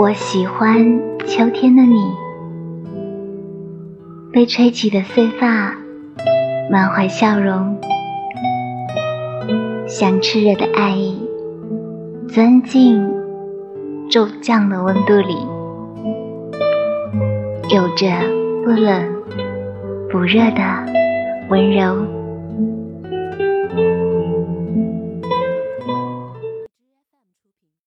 我喜欢秋天的你被吹起的碎发满怀笑容像炽热的爱意钻进骤降的温度里有着不冷不热的温柔。